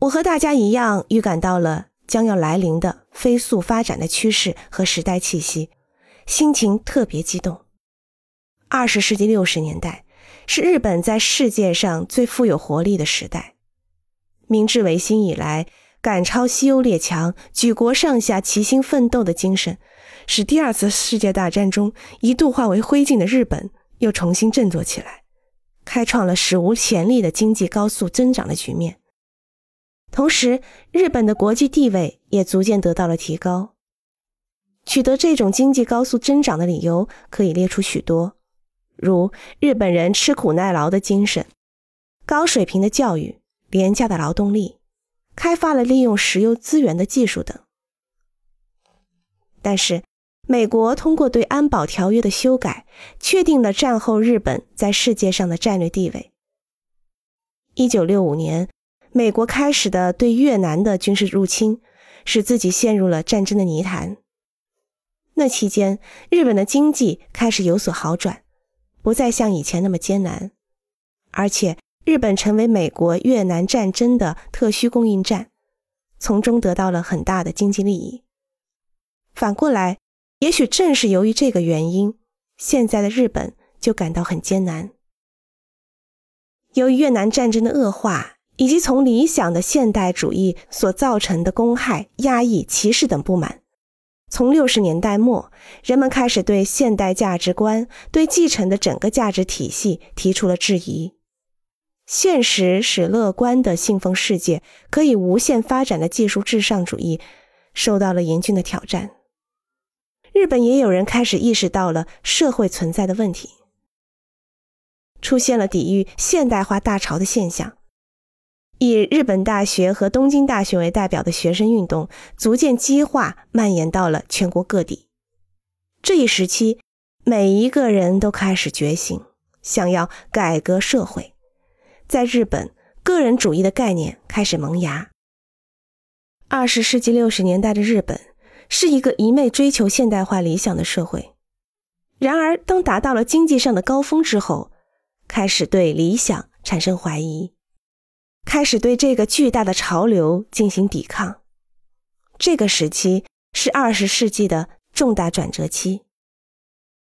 我和大家一样预感到了将要来临的飞速发展的趋势和时代气息，心情特别激动。二十世纪六十年代是日本在世界上最富有活力的时代。明治维新以来，赶超西欧列强、举国上下齐心奋斗的精神，使第二次世界大战中一度化为灰烬的日本又重新振作起来，开创了史无前例的经济高速增长的局面。同时，日本的国际地位也逐渐得到了提高。取得这种经济高速增长的理由可以列出许多，如日本人吃苦耐劳的精神、高水平的教育。廉价的劳动力，开发了利用石油资源的技术等。但是，美国通过对安保条约的修改，确定了战后日本在世界上的战略地位。一九六五年，美国开始的对越南的军事入侵，使自己陷入了战争的泥潭。那期间，日本的经济开始有所好转，不再像以前那么艰难，而且。日本成为美国越南战争的特需供应站，从中得到了很大的经济利益。反过来，也许正是由于这个原因，现在的日本就感到很艰难。由于越南战争的恶化，以及从理想的现代主义所造成的公害、压抑、歧视等不满，从六十年代末，人们开始对现代价值观、对继承的整个价值体系提出了质疑。现实使乐观的信奉世界可以无限发展的技术至上主义受到了严峻的挑战。日本也有人开始意识到了社会存在的问题，出现了抵御现代化大潮的现象。以日本大学和东京大学为代表的学生运动逐渐激化，蔓延到了全国各地。这一时期，每一个人都开始觉醒，想要改革社会。在日本，个人主义的概念开始萌芽。二十世纪六十年代的日本是一个一昧追求现代化理想的社会。然而，当达到了经济上的高峰之后，开始对理想产生怀疑，开始对这个巨大的潮流进行抵抗。这个时期是二十世纪的重大转折期。